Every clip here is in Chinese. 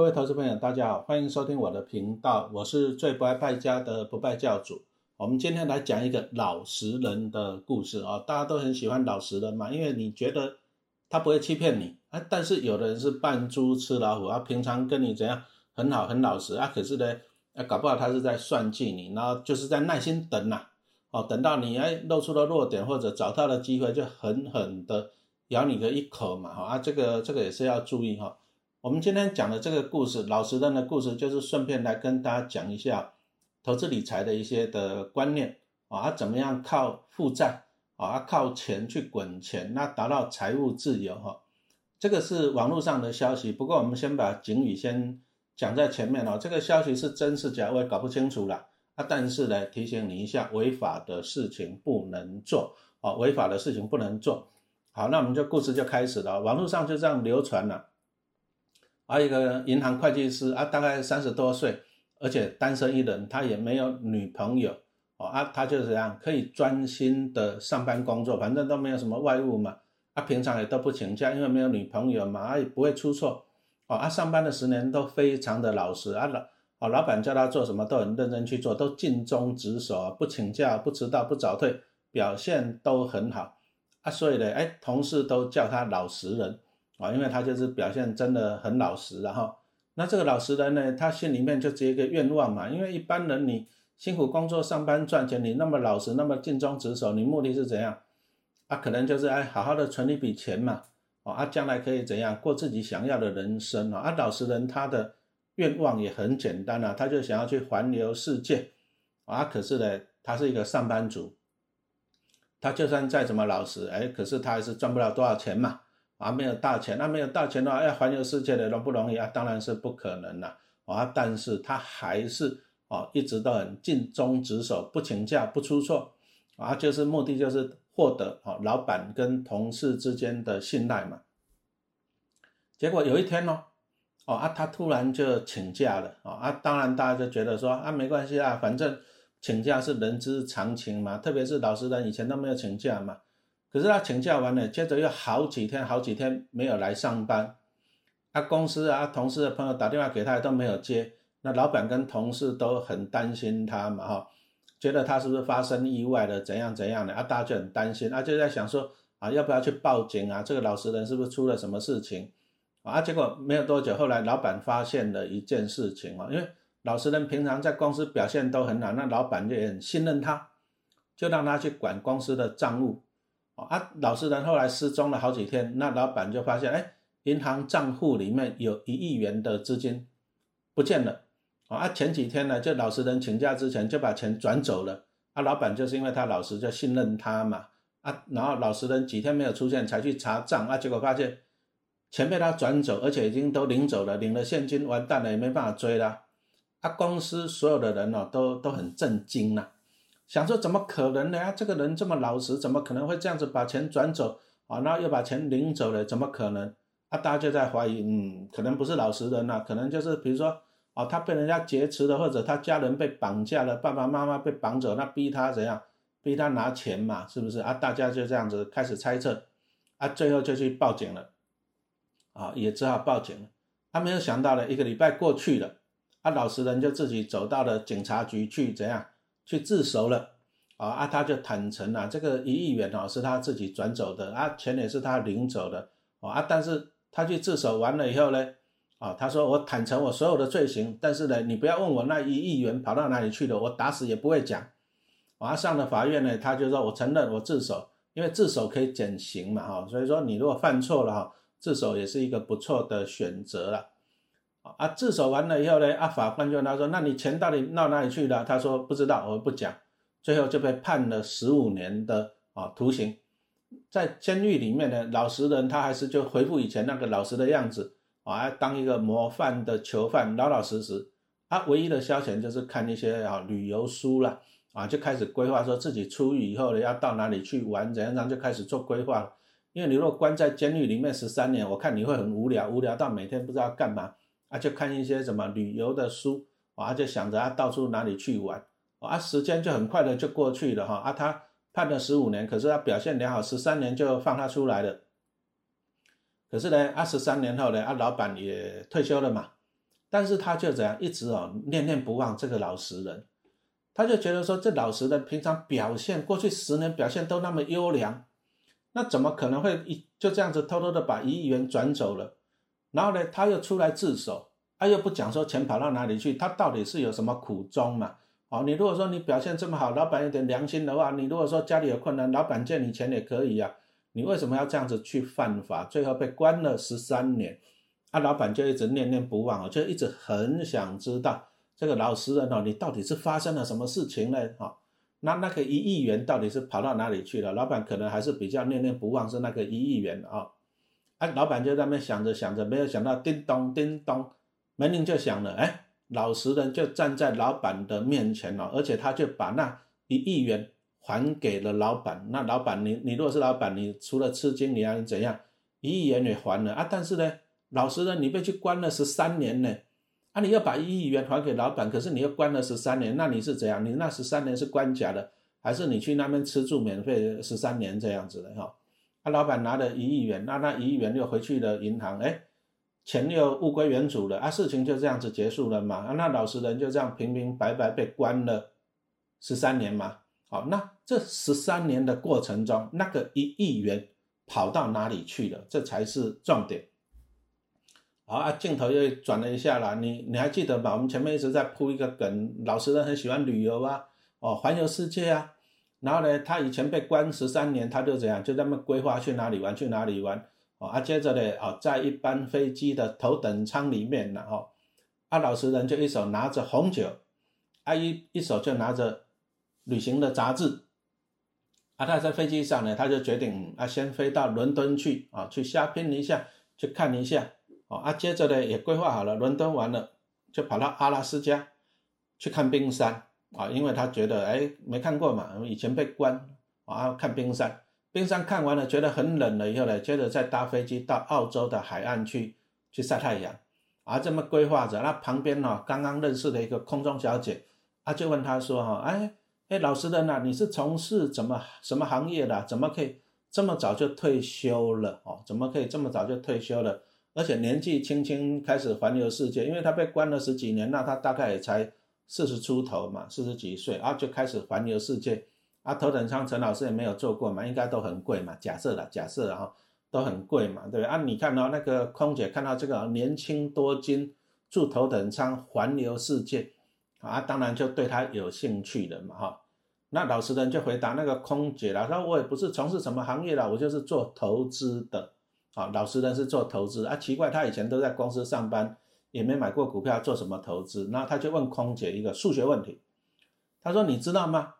各位投资朋友，大家好，欢迎收听我的频道，我是最不爱败家的不败教主。我们今天来讲一个老实人的故事啊，大家都很喜欢老实人嘛，因为你觉得他不会欺骗你啊。但是有的人是扮猪吃老虎啊，平常跟你怎样很好很老实啊，可是呢，啊搞不好他是在算计你，然后就是在耐心等呐，哦，等到你哎露出了弱点或者找到了机会，就狠狠的咬你的一口嘛，哈啊，这个这个也是要注意哈。我们今天讲的这个故事，老实人的故事，就是顺便来跟大家讲一下投资理财的一些的观念啊，怎么样靠负债啊，靠钱去滚钱，那达到财务自由哈。这个是网络上的消息，不过我们先把警语先讲在前面哦。这个消息是真是假，我也搞不清楚了啊。但是呢，提醒你一下，违法的事情不能做啊，违法的事情不能做。好，那我们就故事就开始了，网络上就这样流传了。还有一个银行会计师啊，大概三十多岁，而且单身一人，他也没有女朋友哦啊，他就是这样可以专心的上班工作，反正都没有什么外务嘛，啊，平常也都不请假，因为没有女朋友嘛，啊也不会出错哦啊，上班的十年都非常的老实啊老哦，老板叫他做什么都很认真去做，都尽忠职守，不请假，不迟到，不早退，表现都很好啊，所以呢，哎，同事都叫他老实人。啊，因为他就是表现真的很老实，然后那这个老实人呢，他心里面就只有一个愿望嘛，因为一般人你辛苦工作上班赚钱，你那么老实，那么尽忠职守，你目的是怎样？啊，可能就是哎好好的存一笔钱嘛，哦，啊将来可以怎样过自己想要的人生啊？啊，老实人他的愿望也很简单啊，他就想要去环游世界，啊，可是呢，他是一个上班族，他就算再怎么老实，哎，可是他还是赚不了多少钱嘛。啊，没有大钱，那没有大钱的话，要环游世界的容不容易啊？当然是不可能了啊！但是他还是啊，一直都很尽忠职守，不请假，不出错啊，就是目的就是获得啊老板跟同事之间的信赖嘛。结果有一天呢，哦啊，他突然就请假了啊啊！当然大家就觉得说啊，没关系啊，反正请假是人之常情嘛，特别是老实人以前都没有请假嘛。可是他请假完了，接着又好几天、好几天没有来上班，他公司啊、同事的朋友打电话给他都没有接，那老板跟同事都很担心他嘛，哈，觉得他是不是发生意外了，怎样怎样的啊？大家就很担心，啊，就在想说啊，要不要去报警啊？这个老实人是不是出了什么事情啊？结果没有多久，后来老板发现了一件事情啊，因为老实人平常在公司表现都很好，那老板就也很信任他，就让他去管公司的账务。啊，老实人后来失踪了好几天，那老板就发现，哎，银行账户里面有一亿元的资金不见了。啊，前几天呢，就老实人请假之前就把钱转走了。啊，老板就是因为他老实，就信任他嘛。啊，然后老实人几天没有出现，才去查账，啊，结果发现钱被他转走，而且已经都领走了，领了现金，完蛋了，也没办法追了。啊，公司所有的人哦，都都很震惊呐。想说怎么可能呢？这个人这么老实，怎么可能会这样子把钱转走啊？然后又把钱领走了，怎么可能？啊，大家就在怀疑，嗯，可能不是老实人呐，可能就是比如说，哦，他被人家劫持了，或者他家人被绑架了，爸爸妈妈被绑走，那逼他怎样？逼他拿钱嘛，是不是？啊，大家就这样子开始猜测，啊，最后就去报警了，啊，也只好报警了。他没有想到呢，一个礼拜过去了，啊，老实人就自己走到了警察局去，怎样？去自首了，啊啊，他就坦诚了，这个一亿元哦是他自己转走的，啊钱也是他领走的，哦啊但是他去自首完了以后呢，啊他说我坦诚我所有的罪行，但是呢你不要问我那一亿元跑到哪里去了，我打死也不会讲，啊上了法院呢他就说我承认我自首，因为自首可以减刑嘛哈，所以说你如果犯错了哈，自首也是一个不错的选择了。啊，自首完了以后呢，啊，法官就问他说：“那你钱到底到哪里去了？”他说：“不知道，我不讲。”最后就被判了十五年的啊徒刑。在监狱里面呢，老实人他还是就恢复以前那个老实的样子啊，当一个模范的囚犯，老老实实。他唯一的消遣就是看一些啊旅游书了啊，就开始规划说自己出狱以后呢要到哪里去玩，怎样，然后就开始做规划了。因为你如果关在监狱里面十三年，我看你会很无聊，无聊到每天不知道干嘛。啊，就看一些什么旅游的书，啊，就想着啊，到处哪里去玩，啊，时间就很快的就过去了哈。啊，他判了十五年，可是他表现良好，十三年就放他出来了。可是呢，二十三年后呢，啊，老板也退休了嘛，但是他就怎样一直哦念念不忘这个老实人，他就觉得说这老实人平常表现过去十年表现都那么优良，那怎么可能会一就这样子偷偷的把一亿元转走了？然后呢，他又出来自首，他又不讲说钱跑到哪里去，他到底是有什么苦衷嘛？哦，你如果说你表现这么好，老板有点良心的话，你如果说家里有困难，老板借你钱也可以呀。你为什么要这样子去犯法？最后被关了十三年，啊，老板就一直念念不忘，就一直很想知道这个老实人哦，你到底是发生了什么事情呢？哈，那那个一亿元到底是跑到哪里去了？老板可能还是比较念念不忘是那个一亿元啊，啊，老板就在那边想着想着，没有想到叮咚叮咚，门铃就响了，哎。老实人就站在老板的面前了，而且他就把那一亿元还给了老板。那老板，你你如果是老板，你除了吃惊，你还怎样？一亿元也还了啊，但是呢，老实人你被去关了十三年呢，啊，你要把一亿元还给老板，可是你又关了十三年，那你是怎样？你那十三年是关假的，还是你去那边吃住免费十三年这样子的哈？啊，老板拿了一亿元，那那一亿元又回去了银行，哎。钱又物归原主了啊，事情就这样子结束了嘛啊，那老实人就这样平平白白被关了十三年嘛。好，那这十三年的过程中，那个一亿元跑到哪里去了？这才是重点。好啊，镜头又转了一下了，你你还记得吧？我们前面一直在铺一个梗，老实人很喜欢旅游啊，哦，环游世界啊。然后呢，他以前被关十三年，他就怎样，就那么规划去哪里玩，去哪里玩。哦啊，接着呢，啊，在一班飞机的头等舱里面呢，哈，啊，老实人就一手拿着红酒，啊，一一手就拿着旅行的杂志，啊，他在飞机上呢，他就决定啊，先飞到伦敦去，啊，去瞎拼一下，去看一下，哦啊，接着呢，也规划好了，伦敦完了，就跑到阿拉斯加去看冰山，啊，因为他觉得，哎，没看过嘛，以前被关，啊，看冰山。冰山看完了，觉得很冷了以后呢，接着再搭飞机到澳洲的海岸去去晒太阳，啊，这么规划着。那旁边呢，刚刚认识的一个空中小姐，啊，就问他说：“哈，哎哎，老实人呐，你是从事怎么什么行业的？怎么可以这么早就退休了？哦，怎么可以这么早就退休了？而且年纪轻轻开始环游世界，因为他被关了十几年，那他大概也才四十出头嘛，四十几岁啊，就开始环游世界。”啊，头等舱陈老师也没有坐过嘛，应该都很贵嘛。假设了，假设哈，都很贵嘛，对不对？啊，你看到那个空姐看到这个年轻多金住头等舱环游世界，啊，当然就对他有兴趣的嘛，哈。那老实人就回答那个空姐了，说我也不是从事什么行业的，我就是做投资的。啊，老实人是做投资啊，奇怪，他以前都在公司上班，也没买过股票，做什么投资？那他就问空姐一个数学问题，他说：“你知道吗？”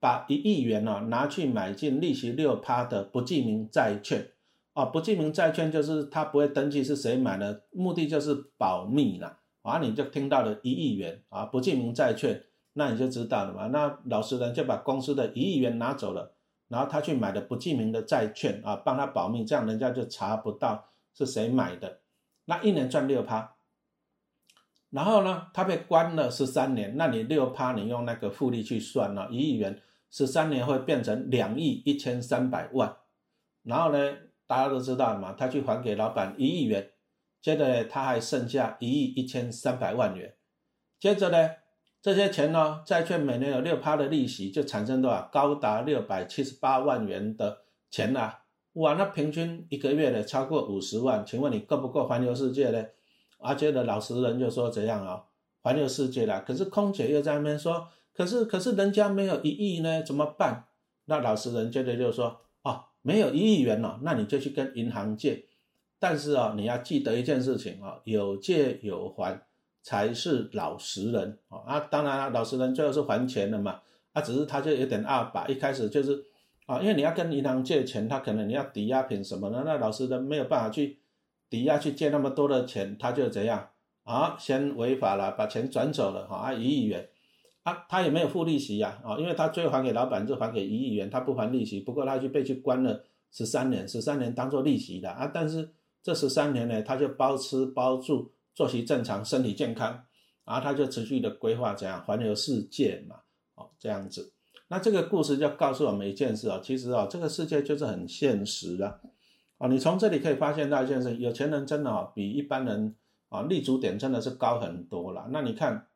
把一亿元呢拿去买进利息六趴的不记名债券，啊，不记名债券就是他不会登记是谁买的，目的就是保密了，啊，你就听到了一亿元啊，不记名债券，那你就知道了嘛，那老实人就把公司的一亿元拿走了，然后他去买的不记名的债券啊，帮他保密，这样人家就查不到是谁买的，那一年赚六趴，然后呢，他被关了十三年，那你六趴，你用那个复利去算了，一亿元。十三年会变成两亿一千三百万，然后呢，大家都知道嘛，他去还给老板一亿元，接着他还剩下一亿一千三百万元，接着呢，这些钱呢，债券每年有六趴的利息，就产生多少？高达六百七十八万元的钱啊！哇，那平均一个月呢超过五十万，请问你够不够环游世界呢？而且的老实人就说怎样啊？环游世界了，可是空姐又在那边说。可是，可是人家没有一亿呢，怎么办？那老实人接着就说：哦，没有一亿元了，那你就去跟银行借。但是啊，你要记得一件事情啊，有借有还才是老实人啊。啊，当然了，老实人最后是还钱的嘛。啊，只是他就有点二把，一开始就是啊，因为你要跟银行借钱，他可能你要抵押品什么的，那老实人没有办法去抵押去借那么多的钱，他就怎样啊？先违法了，把钱转走了哈，啊，一亿元。啊，他也没有付利息呀，啊，因为他最后还给老板就还给一亿元，他不还利息，不过他就被去关了十三年，十三年当做利息的啊，但是这十三年呢，他就包吃包住，作息正常，身体健康，然后他就持续的规划怎样环游世界嘛，哦，这样子，那这个故事就告诉我们一件事啊，其实啊，这个世界就是很现实的，哦，你从这里可以发现到一件事，有钱人真的啊，比一般人啊，立足点真的是高很多了。那你看，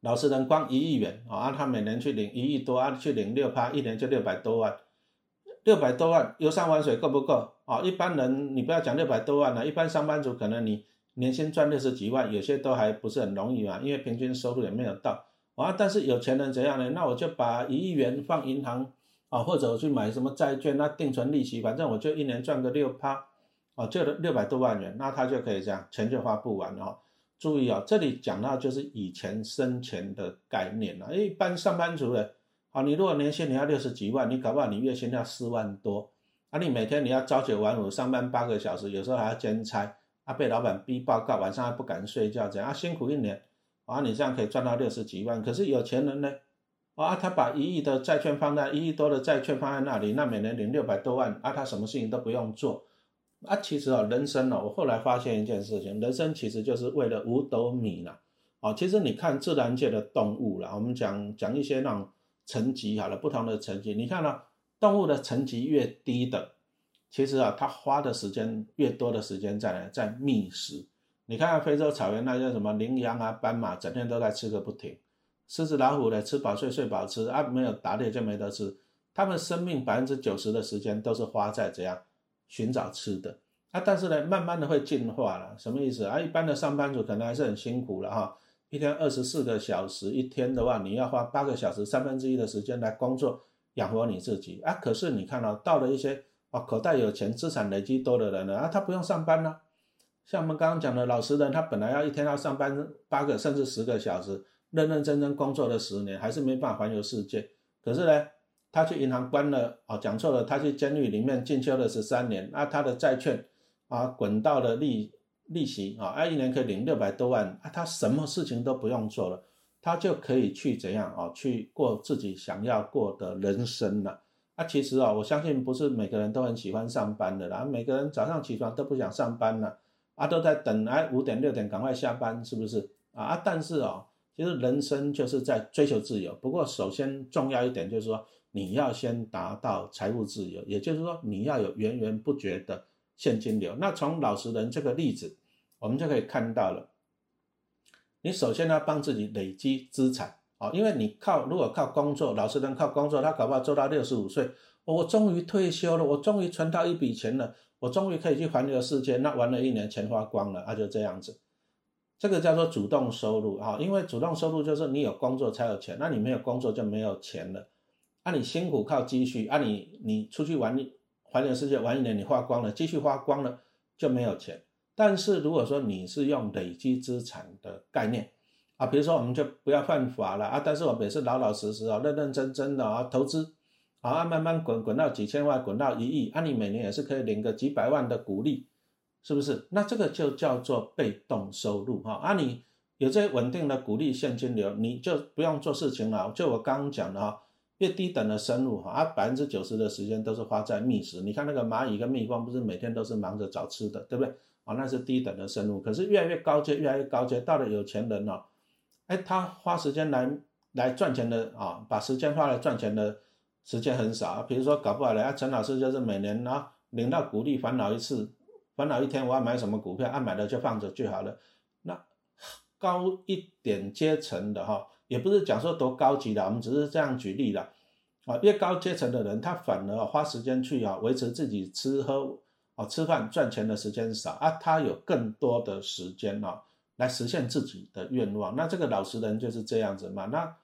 老实人光一亿元啊，他每年去领一亿多，啊，去领六趴，一年就六百多万，六百多万游山玩水够不够啊？一般人你不要讲六百多万了，一般上班族可能你年薪赚六十几万，有些都还不是很容易嘛，因为平均收入也没有到啊。但是有钱人怎样呢？那我就把一亿元放银行啊，或者我去买什么债券，那定存利息，反正我就一年赚个六趴，啊，就六百多万元，那他就可以这样，钱就花不完了。注意啊，这里讲到就是以前生钱的概念了。一般上班族的，啊，你如果年薪你要六十几万，你搞不好你月薪要四万多，啊，你每天你要朝九晚五上班八个小时，有时候还要兼差，啊，被老板逼报告，晚上还不敢睡觉，这样啊，辛苦一年，啊，你这样可以赚到六十几万。可是有钱人呢，啊，他把一亿的债券放在一亿多的债券放在那里，那每年领六百多万，啊，他什么事情都不用做。啊，其实啊，人生呢，我后来发现一件事情，人生其实就是为了五斗米了。啊，其实你看自然界的动物了，我们讲讲一些那种层级好了，不同的层级，你看到动物的层级越低的，其实啊，它花的时间越多的时间在哪，在觅食。你看看非洲草原那些什么羚羊啊、斑马，整天都在吃个不停；狮子、老虎的吃饱睡，睡饱吃啊，没有打猎就没得吃。他们生命百分之九十的时间都是花在怎样？寻找吃的啊，但是呢，慢慢的会进化了，什么意思啊？一般的上班族可能还是很辛苦了哈，一天二十四个小时，一天的话你要花八个小时，三分之一的时间来工作养活你自己啊。可是你看到到了一些啊口袋有钱、资产累积多的人呢啊，他不用上班了。像我们刚刚讲的老实人，他本来要一天要上班八个甚至十个小时，认认真真工作了十年，还是没办法环游世界。可是呢？他去银行关了哦，讲错了，他去监狱里面进修了十三年，那他的债券啊滚到了利利息啊，啊一年可以领六百多万啊，他什么事情都不用做了，他就可以去怎样啊，去过自己想要过的人生了。啊，其实啊，我相信不是每个人都很喜欢上班的啦，每个人早上起床都不想上班了，啊都在等哎五点六点赶快下班，是不是啊？但是啊，其实人生就是在追求自由，不过首先重要一点就是说。你要先达到财务自由，也就是说你要有源源不绝的现金流。那从老实人这个例子，我们就可以看到了。你首先要帮自己累积资产啊，因为你靠如果靠工作，老实人靠工作，他搞不好做到六十五岁，我终于退休了，我终于存到一笔钱了，我终于可以去环游世界。那玩了一年，钱花光了，那就这样子。这个叫做主动收入啊，因为主动收入就是你有工作才有钱，那你没有工作就没有钱了。啊，你辛苦靠积蓄，啊，你你出去玩环游世界玩一年，你花光了，积蓄花光了就没有钱。但是如果说你是用累积资产的概念，啊，比如说我们就不要犯法了啊，但是我们也是老老实实啊，认认真真的啊，投资，啊，慢慢滚滚到几千万，滚到一亿，啊，你每年也是可以领个几百万的股利，是不是？那这个就叫做被动收入哈，啊，你有这稳定的股利现金流，你就不用做事情了。就我刚刚讲的哈。越低等的生物哈，啊，百分之九十的时间都是花在觅食。你看那个蚂蚁跟蜜蜂，不是每天都是忙着找吃的，对不对？啊，那是低等的生物。可是越来越高阶，越来越高阶，到了有钱人哦，哎，他花时间来来赚钱的啊，把时间花来赚钱的时间很少。比如说搞不好了，啊，陈老师就是每年啊领到股利烦恼一次，烦恼一天我要买什么股票，按买了就放着就好了。那 高一点阶层的哈。也不是讲说多高级的，我们只是这样举例的，啊，越高阶层的人，他反而花时间去啊维持自己吃喝啊吃饭赚钱的时间少啊，他有更多的时间啊来实现自己的愿望。那这个老实人就是这样子嘛，那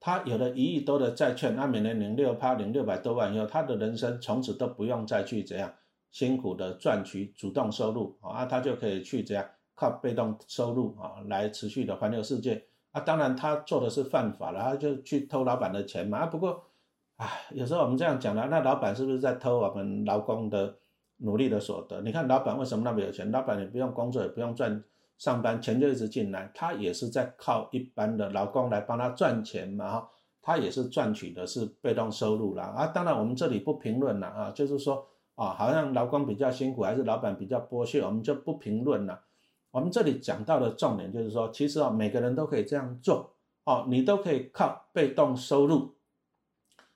他有了一亿多的债券，那每年领六趴领六百多万以后，他的人生从此都不用再去怎样辛苦的赚取主动收入啊，他就可以去怎样靠被动收入啊来持续的环游世界。啊，当然他做的是犯法了，他就去偷老板的钱嘛。啊，不过，唉，有时候我们这样讲了，那老板是不是在偷我们劳工的努力的所得？你看老板为什么那么有钱？老板也不用工作，也不用赚上班，钱就一直进来，他也是在靠一般的劳工来帮他赚钱嘛。哈，他也是赚取的是被动收入啦。啊，当然我们这里不评论了啊，就是说啊，好像劳工比较辛苦，还是老板比较剥削，我们就不评论了。我们这里讲到的重点就是说，其实啊，每个人都可以这样做哦，你都可以靠被动收入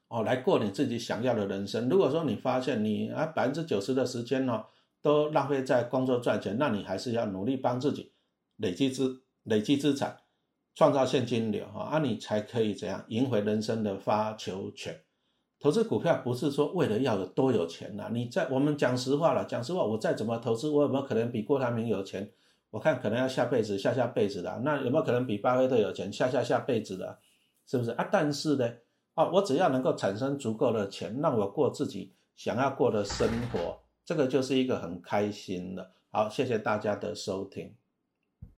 哦来过你自己想要的人生。如果说你发现你啊百分之九十的时间呢都浪费在工作赚钱，那你还是要努力帮自己累积资累积资产，创造现金流哈，啊，你才可以怎样赢回人生的发球权。投资股票不是说为了要有多有钱呐，你在我们讲实话了，讲实话，我再怎么投资，我有没有可能比郭台铭有钱？我看可能要下辈子、下下辈子的。那有没有可能比巴菲特有钱？下下下辈子的，是不是啊？但是呢，啊，我只要能够产生足够的钱，让我过自己想要过的生活，这个就是一个很开心的。好，谢谢大家的收听。